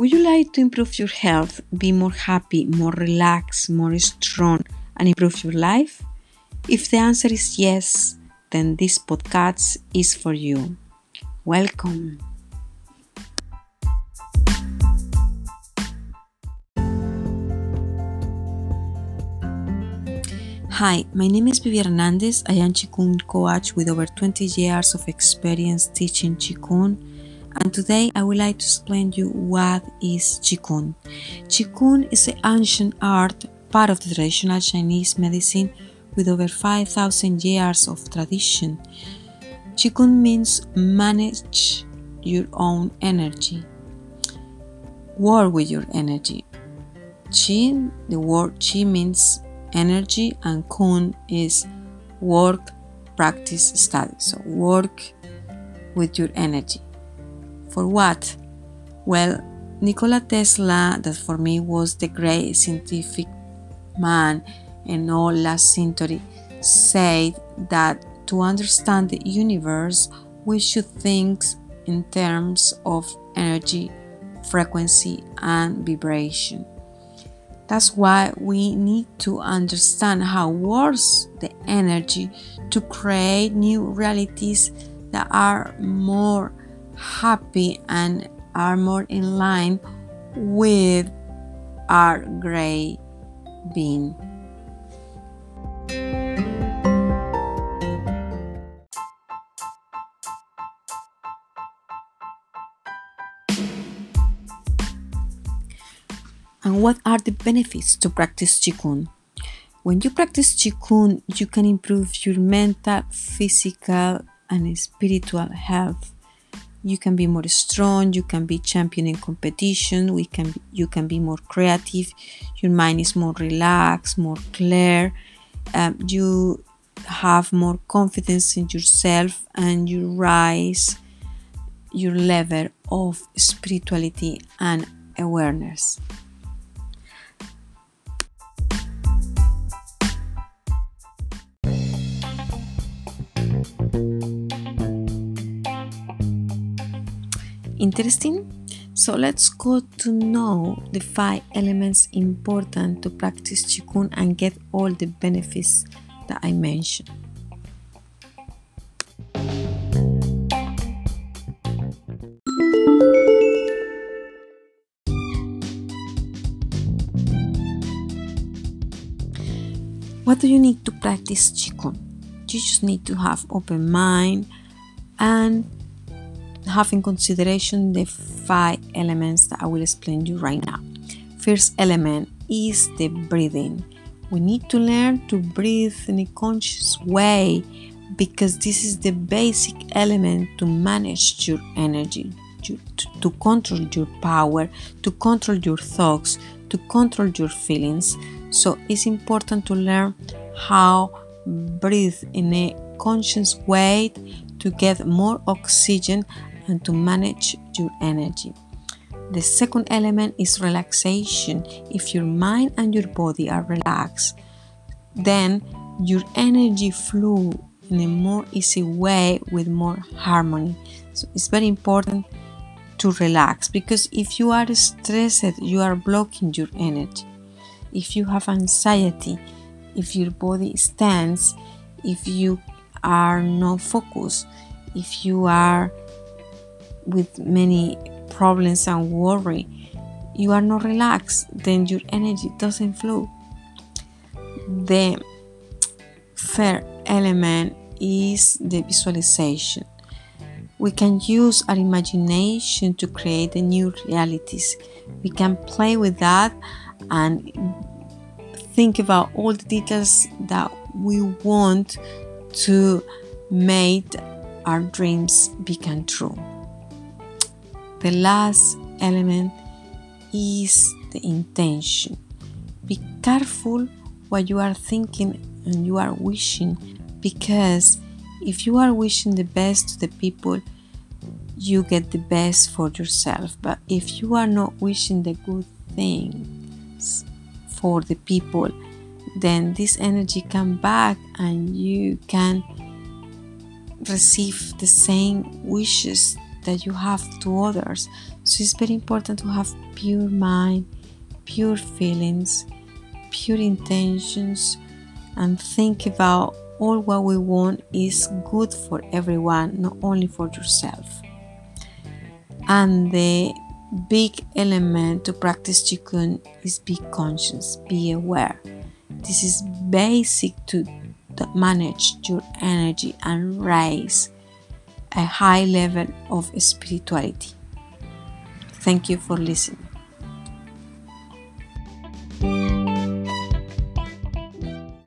Would you like to improve your health, be more happy, more relaxed, more strong, and improve your life? If the answer is yes, then this podcast is for you. Welcome. Hi, my name is Vivi Hernandez. I am Qigong coach with over 20 years of experience teaching Qigong and today I would like to explain you what is Qigong. Qigong is an ancient art, part of the traditional Chinese medicine with over 5,000 years of tradition. Qigong means manage your own energy, work with your energy. Qi, the word Qi means energy, and Kun is work, practice, study. So, work with your energy. For what? Well, Nikola Tesla, that for me was the great scientific man in all last century, said that to understand the universe, we should think in terms of energy, frequency, and vibration. That's why we need to understand how works the energy to create new realities that are more happy and are more in line with our gray being. And what are the benefits to practice Qigong? When you practice Qigong, you can improve your mental, physical, and spiritual health you can be more strong you can be champion in competition we can you can be more creative your mind is more relaxed more clear um, you have more confidence in yourself and you rise your level of spirituality and awareness Interesting? So let's go to know the five elements important to practice Qigong and get all the benefits that I mentioned. What do you need to practice Qigong? You just need to have open mind and have in consideration the five elements that I will explain you right now. First element is the breathing. We need to learn to breathe in a conscious way because this is the basic element to manage your energy, to, to control your power, to control your thoughts, to control your feelings. So it's important to learn how breathe in a conscious way to get more oxygen and to manage your energy. The second element is relaxation. If your mind and your body are relaxed, then your energy flow in a more easy way with more harmony. So it's very important to relax because if you are stressed, you are blocking your energy. If you have anxiety, if your body stands, if you are not focused, if you are with many problems and worry, you are not relaxed, then your energy doesn't flow. The third element is the visualization. We can use our imagination to create the new realities. We can play with that and think about all the details that we want to make our dreams become true. The last element is the intention. Be careful what you are thinking and you are wishing because if you are wishing the best to the people, you get the best for yourself. But if you are not wishing the good things for the people, then this energy come back and you can receive the same wishes that you have to others. So it's very important to have pure mind, pure feelings, pure intentions, and think about all what we want is good for everyone, not only for yourself. And the big element to practice Qigong is be conscious, be aware. This is basic to manage your energy and raise a high level of spirituality. Thank you for listening.